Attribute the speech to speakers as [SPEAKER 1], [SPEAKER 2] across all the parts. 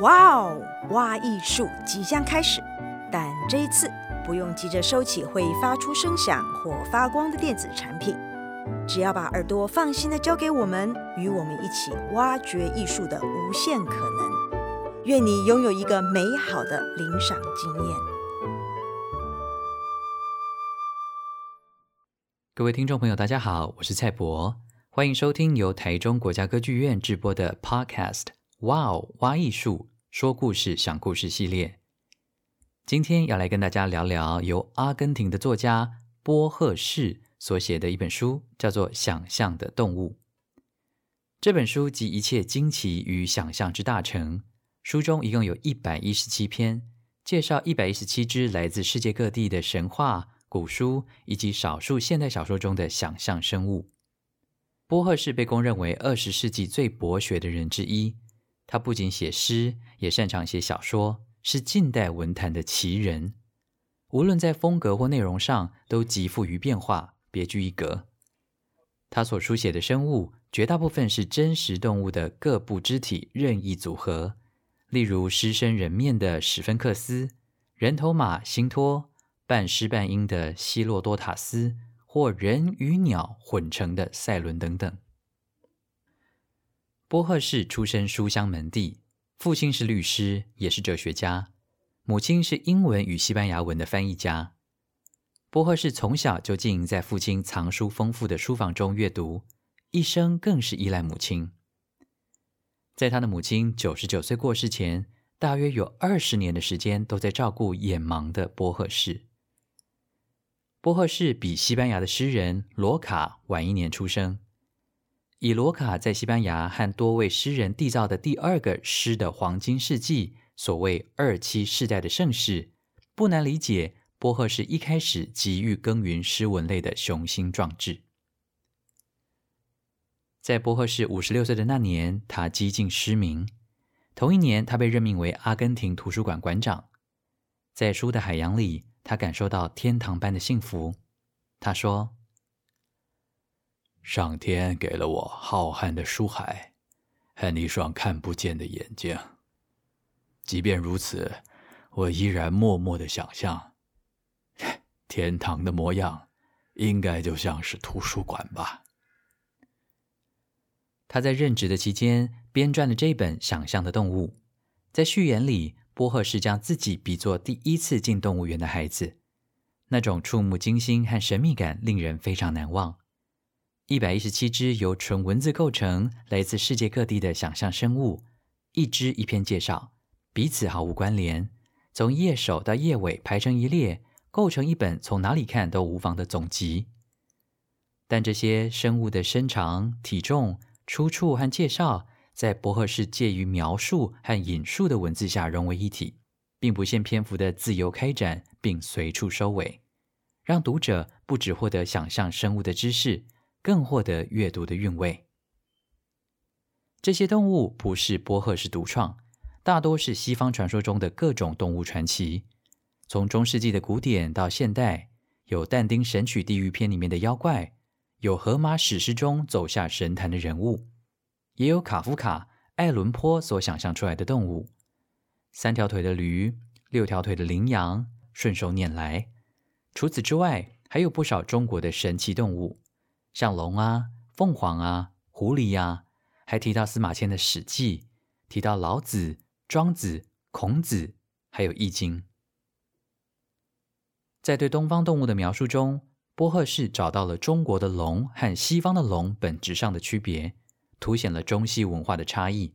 [SPEAKER 1] 哇哦，挖艺术即将开始，但这一次不用急着收起会发出声响或发光的电子产品，只要把耳朵放心的交给我们，与我们一起挖掘艺术的无限可能。愿你拥有一个美好的聆赏经验。
[SPEAKER 2] 各位听众朋友，大家好，我是蔡博，欢迎收听由台中国家歌剧院制播的 Podcast。哇哦，挖艺术，说故事，想故事系列。今天要来跟大家聊聊由阿根廷的作家波赫士所写的一本书，叫做《想象的动物》。这本书集一切惊奇与想象之大成。书中一共有一百一十七篇，介绍一百一十七只来自世界各地的神话、古书以及少数现代小说中的想象生物。波赫士被公认为二十世纪最博学的人之一。他不仅写诗，也擅长写小说，是近代文坛的奇人。无论在风格或内容上，都极富于变化，别具一格。他所书写的生物，绝大部分是真实动物的各部肢体任意组合，例如狮身人面的史芬克斯、人头马辛托、半狮半鹰的希洛多塔斯，或人与鸟混成的赛伦等等。波赫士出身书香门第，父亲是律师，也是哲学家；母亲是英文与西班牙文的翻译家。波赫士从小就经营在父亲藏书丰富的书房中阅读，一生更是依赖母亲。在他的母亲九十九岁过世前，大约有二十年的时间都在照顾眼盲的波赫士。波赫士比西班牙的诗人罗卡晚一年出生。以罗卡在西班牙和多位诗人缔造的第二个诗的黄金世纪，所谓二七世代的盛世，不难理解波赫是一开始急于耕耘诗文类的雄心壮志。在波赫是五十六岁的那年，他几近失明。同一年，他被任命为阿根廷图书馆馆长。在书的海洋里，他感受到天堂般的幸福。他说。上天给了我浩瀚的书海和一双看不见的眼睛。即便如此，我依然默默的想象，天堂的模样应该就像是图书馆吧。他在任职的期间编撰了这本《想象的动物》。在序言里，波赫是将自己比作第一次进动物园的孩子，那种触目惊心和神秘感令人非常难忘。一百一十七只由纯文字构成、来自世界各地的想象生物，一只一篇介绍，彼此毫无关联，从页首到页尾排成一列，构成一本从哪里看都无妨的总集。但这些生物的身长、体重、出处和介绍，在波赫士介于描述和引述的文字下融为一体，并不限篇幅的自由开展，并随处收尾，让读者不只获得想象生物的知识。更获得阅读的韵味。这些动物不是波赫士独创，大多是西方传说中的各种动物传奇。从中世纪的古典到现代，有但丁《神曲地狱篇》里面的妖怪，有荷马史诗中走下神坛的人物，也有卡夫卡、爱伦坡所想象出来的动物：三条腿的驴、六条腿的羚羊，顺手拈来。除此之外，还有不少中国的神奇动物。像龙啊、凤凰啊、狐狸呀、啊，还提到司马迁的《史记》，提到老子、庄子、孔子，还有《易经》。在对东方动物的描述中，波赫士找到了中国的龙和西方的龙本质上的区别，凸显了中西文化的差异。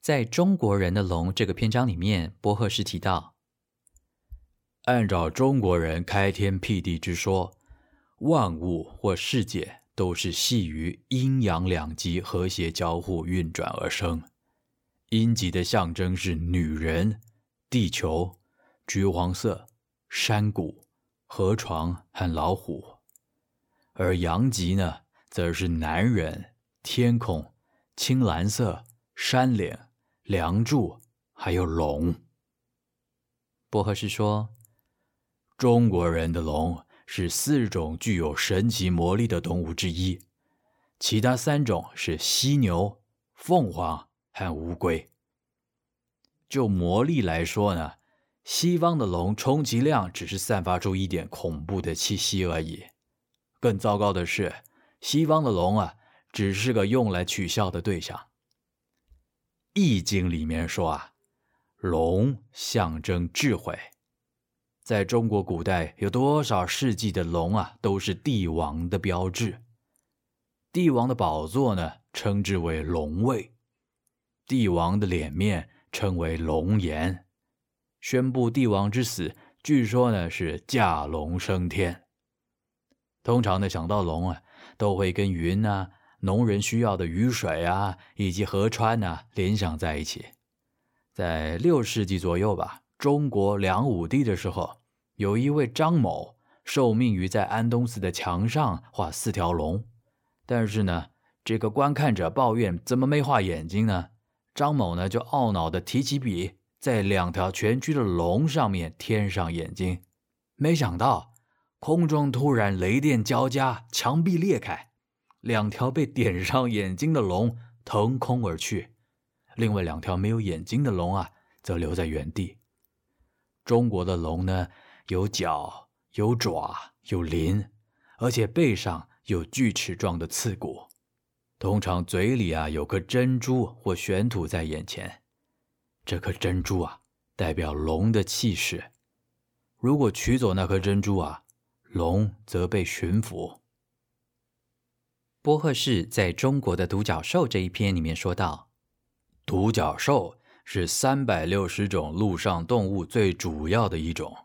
[SPEAKER 2] 在中国人的龙这个篇章里面，波赫士提到，按照中国人开天辟地之说。万物或世界都是系于阴阳两极和谐交互运转而生。阴极的象征是女人、地球、橘黄色、山谷、河床和老虎；而阳极呢，则是男人、天空、青蓝色、山岭、梁柱，还有龙。波赫士说：“中国人的龙。”是四种具有神奇魔力的动物之一，其他三种是犀牛、凤凰和乌龟。
[SPEAKER 3] 就魔力来说呢，西方的龙充其量只是散发出一点恐怖的气息而已。更糟糕的是，西方的龙啊，只是个用来取笑的对象。《易经》里面说啊，龙象征智慧。在中国古代，有多少世纪的龙啊，都是帝王的标志。帝王的宝座呢，称之为龙位；帝王的脸面称为龙颜。宣布帝王之死，据说呢是驾龙升天。通常呢想到龙啊，都会跟云啊、农人需要的雨水啊，以及河川啊联想在一起。在六世纪左右吧，中国梁武帝的时候，有一位张某受命于在安东寺的墙上画四条龙。但是呢，这个观看者抱怨怎么没画眼睛呢？张某呢就懊恼地提起笔，在两条蜷曲的龙上面添上眼睛。没想到空中突然雷电交加，墙壁裂开，两条被点上眼睛的龙腾空而去，另外两条没有眼睛的龙啊，则留在原地。中国的龙呢，有角、有爪、有鳞，而且背上。有锯齿状的刺骨，通常嘴里啊有颗珍珠或悬土在眼前，这颗珍珠啊代表龙的气势。如果取走那颗珍珠啊，龙则被驯服。
[SPEAKER 2] 波赫士在中国的独角兽这一篇里面说道：“
[SPEAKER 3] 独角兽是三百六十种陆上动物最主要的一种，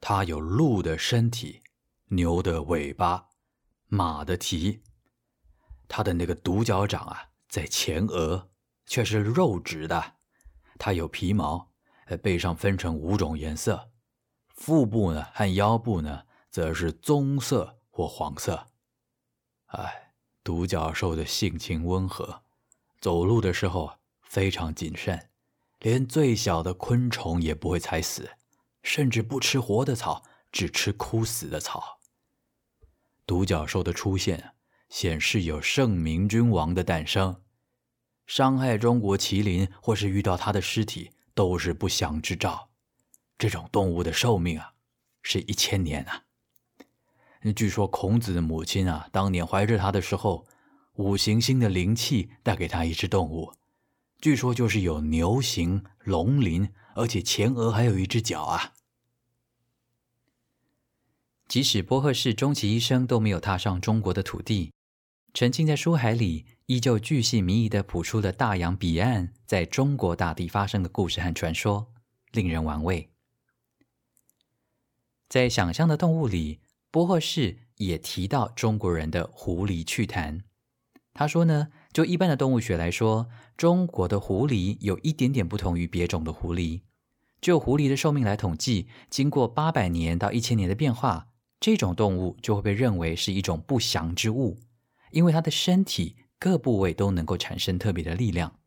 [SPEAKER 3] 它有鹿的身体，牛的尾巴。”马的蹄，它的那个独角掌啊，在前额，却是肉质的。它有皮毛，背上分成五种颜色，腹部呢和腰部呢，则是棕色或黄色。哎，独角兽的性情温和，走路的时候非常谨慎，连最小的昆虫也不会踩死，甚至不吃活的草，只吃枯死的草。独角兽的出现，显示有圣明君王的诞生。伤害中国麒麟或是遇到它的尸体，都是不祥之兆。这种动物的寿命啊，是一千年啊。据说孔子的母亲啊，当年怀着他的时候，五行星的灵气带给他一只动物，据说就是有牛形、龙鳞，而且前额还有一只脚啊。
[SPEAKER 2] 即使波赫士终其一生都没有踏上中国的土地，沉浸在书海里，依旧巨细靡遗的谱出了大洋彼岸在中国大地发生的故事和传说，令人玩味。在想象的动物里，波赫士也提到中国人的狐狸趣谈。他说呢，就一般的动物学来说，中国的狐狸有一点点不同于别种的狐狸。就狐狸的寿命来统计，经过八百年到一千年的变化。这种动物就会被认为是一种不祥之物，因为它的身体各部位都能够产生特别的力量。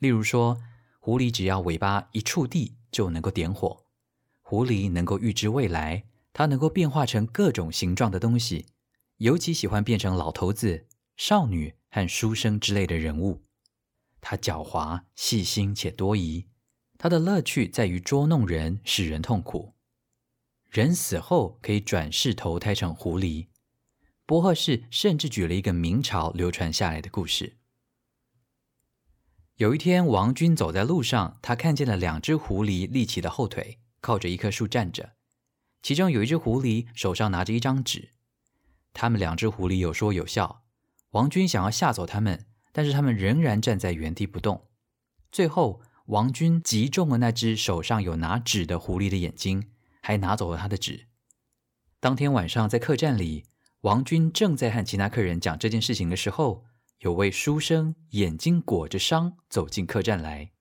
[SPEAKER 2] 例如说，狐狸只要尾巴一触地就能够点火；狐狸能够预知未来，它能够变化成各种形状的东西，尤其喜欢变成老头子、少女和书生之类的人物。他狡猾、细心且多疑，他的乐趣在于捉弄人，使人痛苦。人死后可以转世投胎成狐狸。波赫士甚至举了一个明朝流传下来的故事：有一天，王军走在路上，他看见了两只狐狸立起的后腿，靠着一棵树站着。其中有一只狐狸手上拿着一张纸。他们两只狐狸有说有笑。王军想要吓走他们，但是他们仍然站在原地不动。最后，王军击中了那只手上有拿纸的狐狸的眼睛。还拿走了他的纸。当天晚上，在客栈里，王军正在和其他客人讲这件事情的时候，有位书生眼睛裹着伤走进客栈来。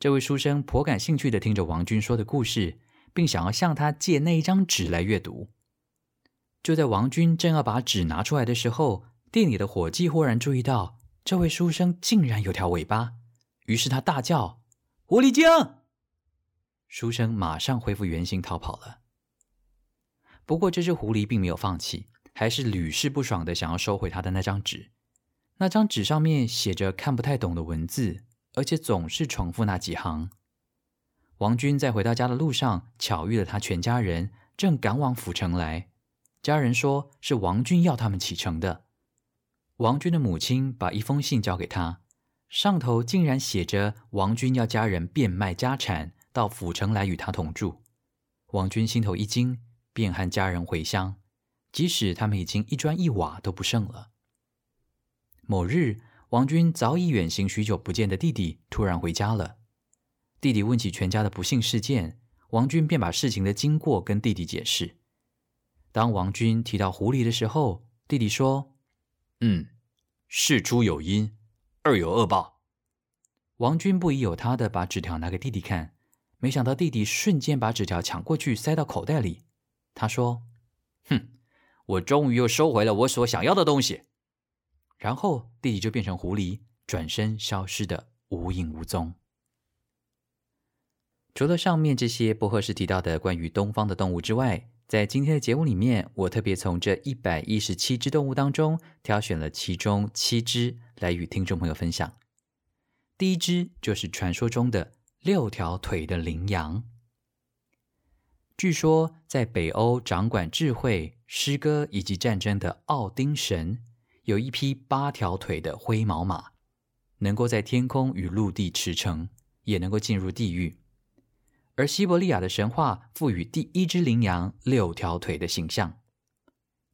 [SPEAKER 2] 这位书生颇感兴趣地听着王军说的故事，并想要向他借那一张纸来阅读。就在王军正要把纸拿出来的时候，店里的伙计忽然注意到这位书生竟然有条尾巴，于是他大叫：“狐狸精！”书生马上恢复原形逃跑了。不过，这只狐狸并没有放弃，还是屡试不爽地想要收回他的那张纸。那张纸上面写着看不太懂的文字，而且总是重复那几行。王军在回到家的路上，巧遇了他全家人，正赶往府城来。家人说是王军要他们启程的。王军的母亲把一封信交给他，上头竟然写着王军要家人变卖家产，到府城来与他同住。王军心头一惊，便和家人回乡，即使他们已经一砖一瓦都不剩了。某日，王军早已远行许久不见的弟弟突然回家了。弟弟问起全家的不幸事件，王军便把事情的经过跟弟弟解释。当王军提到狐狸的时候，弟弟说：“
[SPEAKER 3] 嗯，事出有因，恶有恶报。”
[SPEAKER 2] 王军不疑有他的把纸条拿给弟弟看，没想到弟弟瞬间把纸条抢过去塞到口袋里。他说：“
[SPEAKER 3] 哼，我终于又收回了我所想要的东西。”
[SPEAKER 2] 然后弟弟就变成狐狸，转身消失的无影无踪。除了上面这些不合适提到的关于东方的动物之外，在今天的节目里面，我特别从这一百一十七只动物当中挑选了其中七只来与听众朋友分享。第一只就是传说中的六条腿的羚羊。据说，在北欧掌管智慧、诗歌以及战争的奥丁神，有一匹八条腿的灰毛马，能够在天空与陆地驰骋，也能够进入地狱。而西伯利亚的神话赋予第一只羚羊六条腿的形象。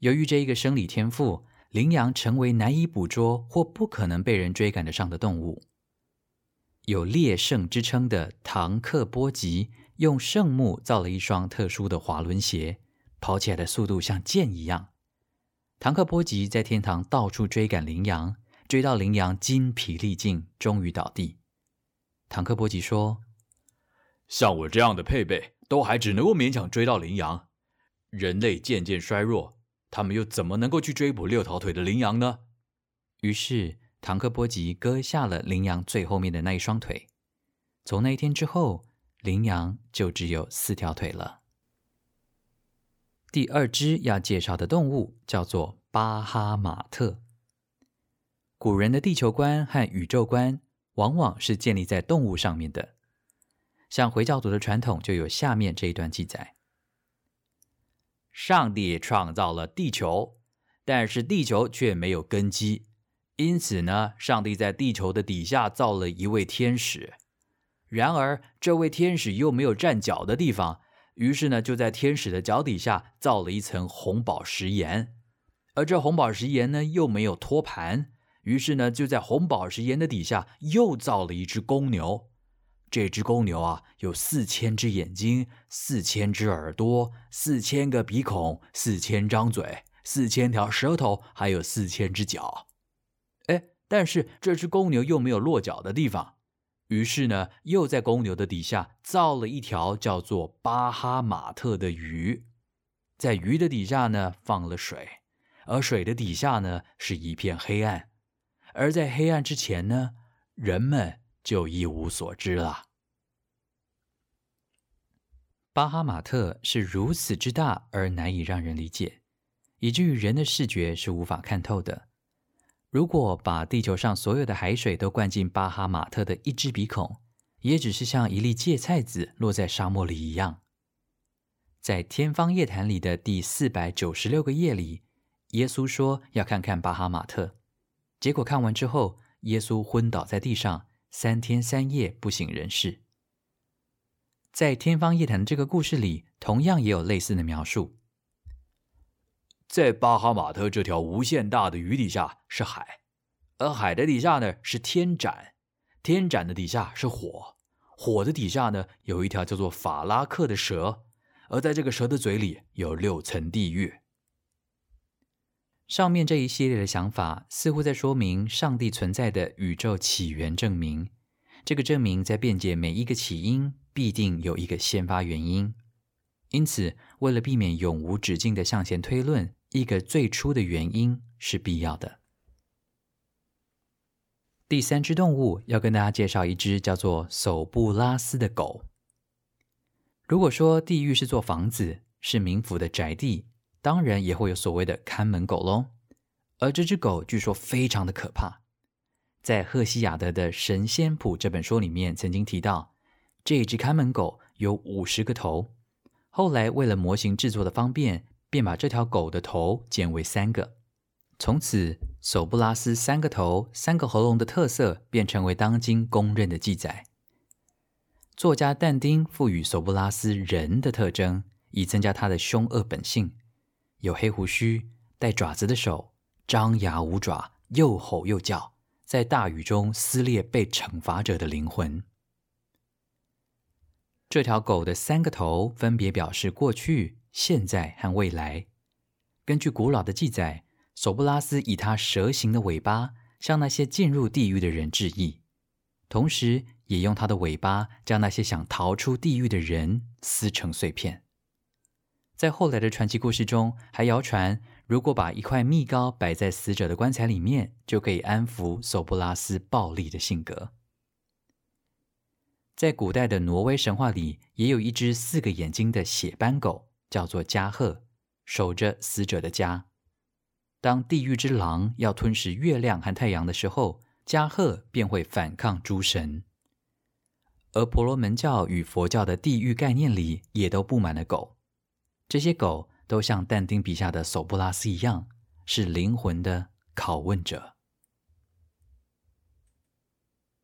[SPEAKER 2] 由于这一个生理天赋，羚羊成为难以捕捉或不可能被人追赶得上的动物。有猎圣之称的唐克波吉用圣木造了一双特殊的滑轮鞋，跑起来的速度像箭一样。唐克波吉在天堂到处追赶羚羊，追到羚羊筋疲力尽，终于倒地。唐克波吉说。
[SPEAKER 3] 像我这样的配备，都还只能够勉强追到羚羊。人类渐渐衰弱，他们又怎么能够去追捕六条腿的羚羊呢？
[SPEAKER 2] 于是，唐克波吉割下了羚羊最后面的那一双腿。从那一天之后，羚羊就只有四条腿了。第二只要介绍的动物叫做巴哈马特。古人的地球观和宇宙观，往往是建立在动物上面的。像回教徒的传统就有下面这一段记载：
[SPEAKER 3] 上帝创造了地球，但是地球却没有根基，因此呢，上帝在地球的底下造了一位天使。然而，这位天使又没有站脚的地方，于是呢，就在天使的脚底下造了一层红宝石岩，而这红宝石岩呢，又没有托盘，于是呢，就在红宝石岩的底下又造了一只公牛。这只公牛啊，有四千只眼睛，四千只耳朵，四千个鼻孔，四千张嘴，四千条舌头，还有四千只脚。哎，但是这只公牛又没有落脚的地方，于是呢，又在公牛的底下造了一条叫做巴哈马特的鱼，在鱼的底下呢，放了水，而水的底下呢，是一片黑暗，而在黑暗之前呢，人们。就一无所知了。
[SPEAKER 2] 巴哈马特是如此之大而难以让人理解，以至于人的视觉是无法看透的。如果把地球上所有的海水都灌进巴哈马特的一只鼻孔，也只是像一粒芥菜籽落在沙漠里一样。在《天方夜谭》里的第四百九十六个夜里，耶稣说要看看巴哈马特，结果看完之后，耶稣昏倒在地上。三天三夜不省人事。在《天方夜谭》这个故事里，同样也有类似的描述。
[SPEAKER 3] 在巴哈马特这条无限大的鱼底下是海，而海的底下呢是天斩，天斩的底下是火，火的底下呢有一条叫做法拉克的蛇，而在这个蛇的嘴里有六层地狱。
[SPEAKER 2] 上面这一系列的想法，似乎在说明上帝存在的宇宙起源证明。这个证明在辩解每一个起因，必定有一个先发原因。因此，为了避免永无止境的向前推论，一个最初的原因是必要的。第三只动物要跟大家介绍一只叫做索布拉斯的狗。如果说地狱是座房子，是冥府的宅地。当然也会有所谓的看门狗喽，而这只狗据说非常的可怕。在赫西雅德的《神仙谱》这本书里面曾经提到，这只看门狗有五十个头。后来为了模型制作的方便，便把这条狗的头剪为三个。从此，索布拉斯三个头、三个喉咙的特色便成为当今公认的记载。作家但丁赋予索布拉斯人的特征，以增加他的凶恶本性：有黑胡须、带爪子的手、张牙舞爪、又吼又叫，在大雨中撕裂被惩罚者的灵魂。这条狗的三个头分别表示过去、现在和未来。根据古老的记载，索布拉斯以他蛇形的尾巴向那些进入地狱的人致意，同时也用他的尾巴将那些想逃出地狱的人撕成碎片。在后来的传奇故事中，还谣传，如果把一块蜜膏摆在死者的棺材里面，就可以安抚索布拉斯暴力的性格。在古代的挪威神话里，也有一只四个眼睛的血斑狗，叫做加贺，守着死者的家。当地狱之狼要吞噬月亮和太阳的时候，加贺便会反抗诸神。而婆罗门教与佛教的地狱概念里，也都布满了狗。这些狗都像但丁笔下的索布拉斯一样，是灵魂的拷问者。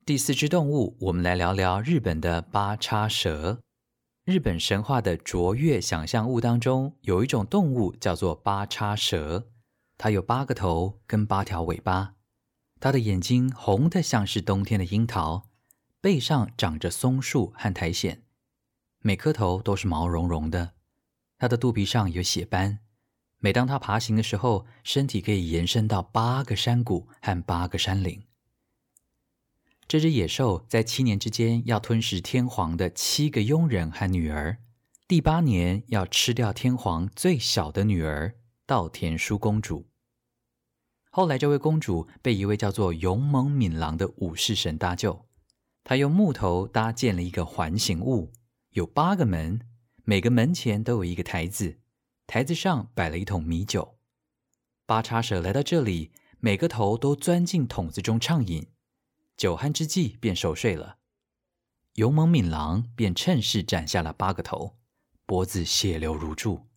[SPEAKER 2] 第四只动物，我们来聊聊日本的八叉蛇。日本神话的卓越想象物当中，有一种动物叫做八叉蛇，它有八个头跟八条尾巴，它的眼睛红的像是冬天的樱桃，背上长着松树和苔藓，每颗头都是毛茸茸的，它的肚皮上有血斑，每当它爬行的时候，身体可以延伸到八个山谷和八个山岭。这只野兽在七年之间要吞噬天皇的七个佣人和女儿，第八年要吃掉天皇最小的女儿稻田淑公主。后来，这位公主被一位叫做勇猛敏郎的武士神搭救。他用木头搭建了一个环形物，有八个门，每个门前都有一个台子，台子上摆了一桶米酒。八叉蛇来到这里，每个头都钻进桶子中畅饮。酒酣之际，便熟睡了。勇猛敏郎便趁势斩下了八个头，脖子血流如注。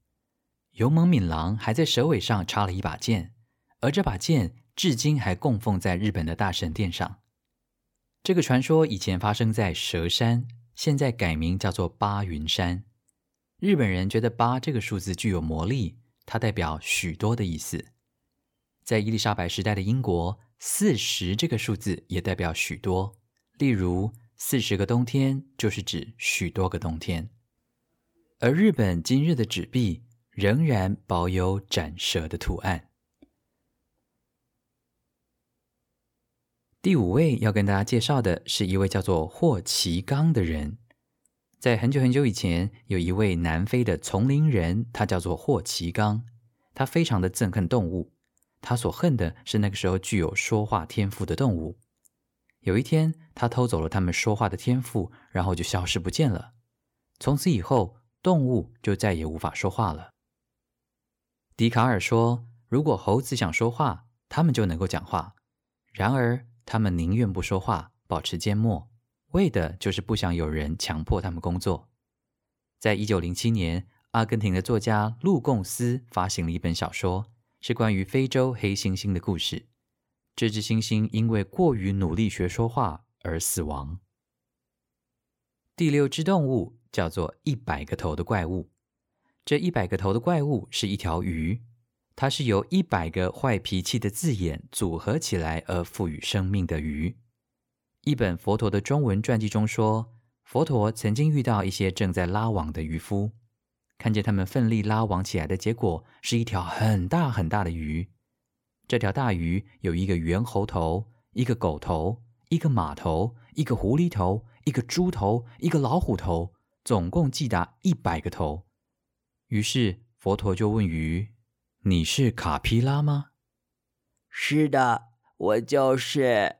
[SPEAKER 2] 勇猛敏郎还在蛇尾上插了一把剑，而这把剑至今还供奉在日本的大神殿上。这个传说以前发生在蛇山，现在改名叫做八云山。日本人觉得八这个数字具有魔力，它代表许多的意思。在伊丽莎白时代的英国。四十这个数字也代表许多，例如四十个冬天就是指许多个冬天。而日本今日的纸币仍然保有斩蛇的图案。第五位要跟大家介绍的是一位叫做霍奇刚的人，在很久很久以前，有一位南非的丛林人，他叫做霍奇刚，他非常的憎恨动物。他所恨的是那个时候具有说话天赋的动物。有一天，他偷走了他们说话的天赋，然后就消失不见了。从此以后，动物就再也无法说话了。笛卡尔说：“如果猴子想说话，他们就能够讲话。然而，他们宁愿不说话，保持缄默，为的就是不想有人强迫他们工作。”在一九零七年，阿根廷的作家路贡斯发行了一本小说。是关于非洲黑猩猩的故事。这只猩猩因为过于努力学说话而死亡。第六只动物叫做一百个头的怪物。这一百个头的怪物是一条鱼，它是由一百个坏脾气的字眼组合起来而赋予生命的鱼。一本佛陀的中文传记中说，佛陀曾经遇到一些正在拉网的渔夫。看见他们奋力拉网起来的结果是一条很大很大的鱼。这条大鱼有一个猿猴头、一个狗头、一个马头、一个狐狸头、一个猪头、一个老虎头，总共计达一百个头。于是佛陀就问鱼：“你是卡皮拉吗？”“
[SPEAKER 4] 是的，我就是。”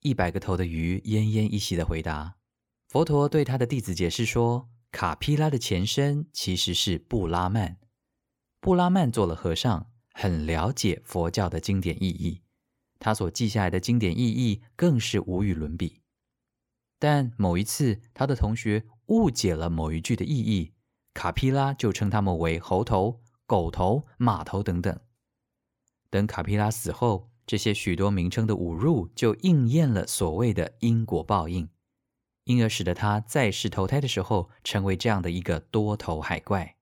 [SPEAKER 2] 一百个头的鱼奄奄一息的回答。佛陀对他的弟子解释说。卡皮拉的前身其实是布拉曼。布拉曼做了和尚，很了解佛教的经典意义。
[SPEAKER 5] 他所记下来的经典意义更是无与伦比。但某一次，他的同学误解了某一句的意义，卡皮拉就称他们为猴头、狗头、马头等等。等卡皮拉死后，这些许多名称的侮辱就应验了所谓的因果报应，因而使得他在世投胎的时候成为这样的一个多头海怪。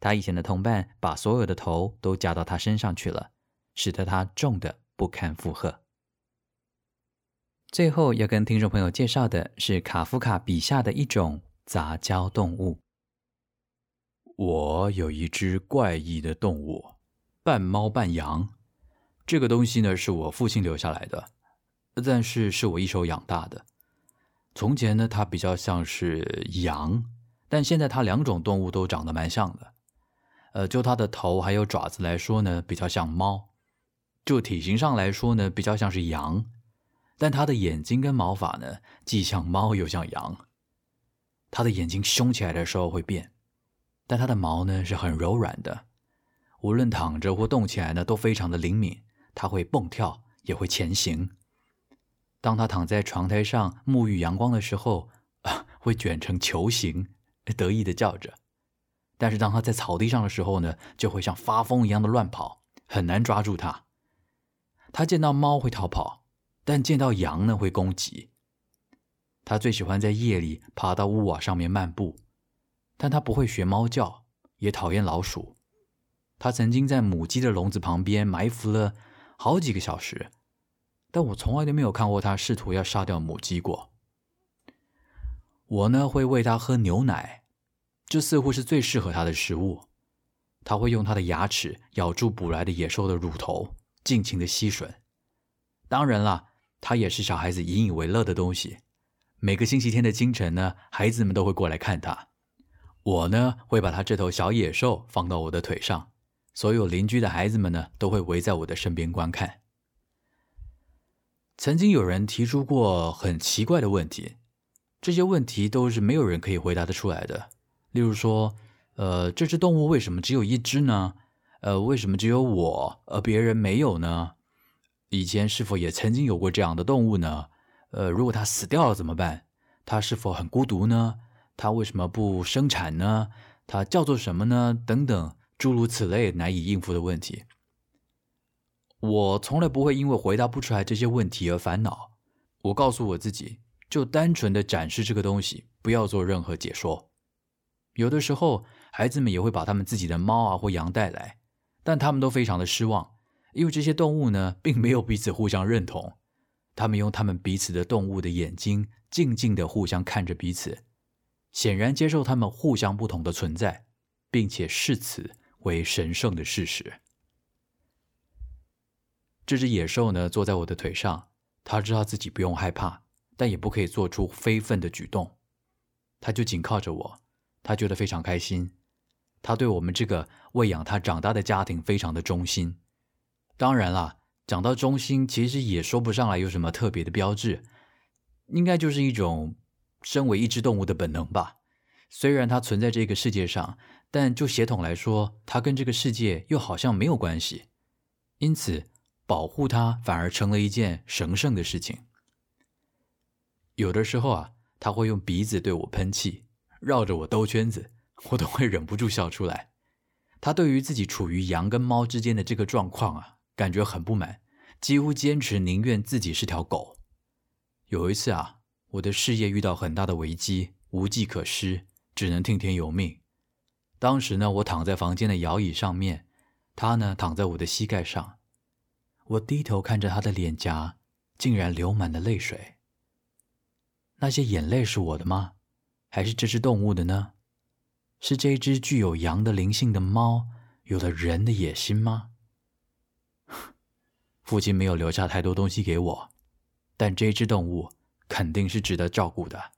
[SPEAKER 5] 他以前的同伴把所有的头都加到他身上去了，使得他重的不堪负荷。最后要跟听众朋友介绍的是卡夫卡笔下的一种杂交动物。
[SPEAKER 2] 我有一只怪异的动物，半猫半羊。这个东西呢，是我父亲留下来的，但是是我一手养大的。从前呢，它比较像是羊，但现在它两种动物都长得蛮像的。呃，就它的头还有爪子来说呢，比较像猫；就体型上来说呢，比较像是羊。但它的眼睛跟毛发呢，既像猫又像羊。它的眼睛凶起来的时候会变，但它的毛呢是很柔软的，无论躺着或动起来呢，都非常的灵敏。它会蹦跳，也会前行。当它躺在床台上沐浴阳光的时候，会卷成球形，得意的叫着。但是当它在草地上的时候呢，就会像发疯一样的乱跑，很难抓住它。它见到猫会逃跑。但见到羊呢，会攻击。他最喜欢在夜里爬到屋瓦上面漫步，但他不会学猫叫，也讨厌老鼠。他曾经在母鸡的笼子旁边埋伏了好几个小时，但我从来都没有看过他试图要杀掉母鸡过。我呢，会喂他喝牛奶，这似乎是最适合他的食物。他会用他的牙齿咬住捕来的野兽的乳头，尽情的吸吮。当然啦。它也是小孩子引以为乐的东西。每个星期天的清晨呢，孩子们都会过来看它。我呢，会把它这头小野兽放到我的腿上，所有邻居的孩子们呢，都会围在我的身边观看。曾经有人提出过很奇怪的问题，这些问题都是没有人可以回答得出来的。例如说，呃，这只动物为什么只有一只呢？呃，为什么只有我，而别人没有呢？以前是否也曾经有过这样的动物呢？呃，如果它死掉了怎么办？它是否很孤独呢？它为什么不生产呢？它叫做什么呢？等等，诸如此类难以应付的问题。我从来不会因为回答不出来这些问题而烦恼。我告诉我自己，就单纯的展示这个东西，不要做任何解说。有的时候，孩子们也会把他们自己的猫啊或羊带来，但他们都非常的失望。因为这些动物呢，并没有彼此互相认同，他们用他们彼此的动物的眼睛，静静地互相看着彼此，显然接受他们互相不同的存在，并且视此为神圣的事实。这只野兽呢，坐在我的腿上，他知道自己不用害怕，但也不可以做出非分的举动，他就紧靠着我，他觉得非常开心，他对我们这个喂养他长大的家庭非常的忠心。当然啦，讲到忠心，其实也说不上来有什么特别的标志，应该就是一种身为一只动物的本能吧。虽然它存在这个世界上，但就血统来说，它跟这个世界又好像没有关系，因此保护它反而成了一件神圣的事情。有的时候啊，它会用鼻子对我喷气，绕着我兜圈子，我都会忍不住笑出来。它对于自己处于羊跟猫之间的这个状况啊。感觉很不满，几乎坚持宁愿自己是条狗。有一次啊，我的事业遇到很大的危机，无计可施，只能听天由命。当时呢，我躺在房间的摇椅上面，他呢躺在我的膝盖上。我低头看着他的脸颊，竟然流满了泪水。那些眼泪是我的吗？还是这只动物的呢？是这只具有羊的灵性的猫有了人的野心吗？父亲没有留下太多东西给我，但这只动物肯定是值得照顾的。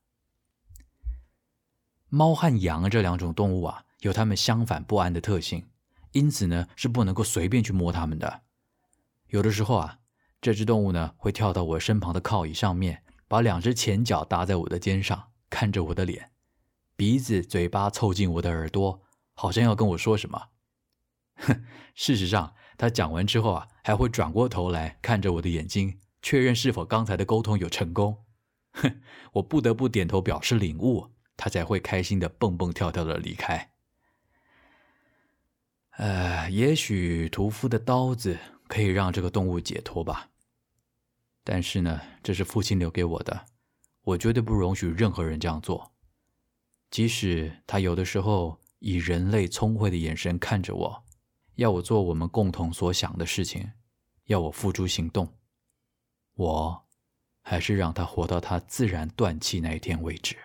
[SPEAKER 2] 猫和羊这两种动物啊，有它们相反不安的特性，因此呢，是不能够随便去摸它们的。有的时候啊，这只动物呢会跳到我身旁的靠椅上面，把两只前脚搭在我的肩上，看着我的脸，鼻子、嘴巴凑近我的耳朵，好像要跟我说什么。哼，事实上。
[SPEAKER 3] 他讲完之后啊，还会转过头来看着我的眼睛，确认是否刚才的沟通有成功。哼，我不得不点头表示领悟，他才会开心的蹦蹦跳跳的离开。呃，也许屠夫的刀子可以让这个动物解脱吧。但是呢，这是父亲留给我的，我绝对不容许任何人这样做。即使他有的时候以人类聪慧的眼神看着我，要我做我们共同所想的事情，要我付诸行动，我还是让他活到他自然断气那一天为止。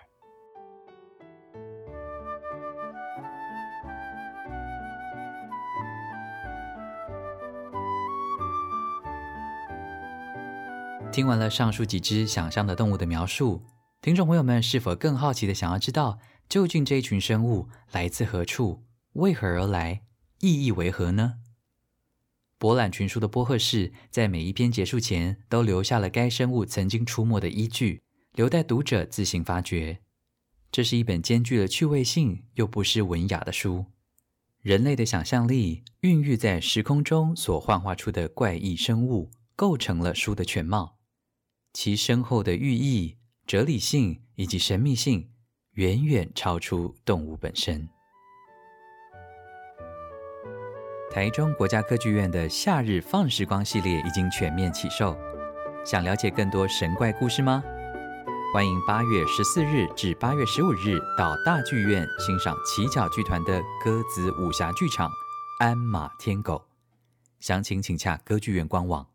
[SPEAKER 2] 听完了上述几只想象的动物的描述，听众朋友们是否更好奇的想要知道，究竟这一群生物来自何处，为何而来，意义为何呢？博览群书的波赫士在每一篇结束前都留下了该生物曾经出没的依据，留待读者自行发掘。这是一本兼具了趣味性又不失文雅的书。人类的想象力孕育在时空中所幻化出的怪异生物，构成了书的全貌。其深厚的寓意、哲理性以及神秘性，远远超出动物本身。台中国家歌剧院的夏日放时光系列已经全面启售，想了解更多神怪故事吗？欢迎八月十四日至八月十五日到大剧院欣赏奇角剧团的歌子武侠剧场《鞍马天狗》，详情请洽歌剧院官网。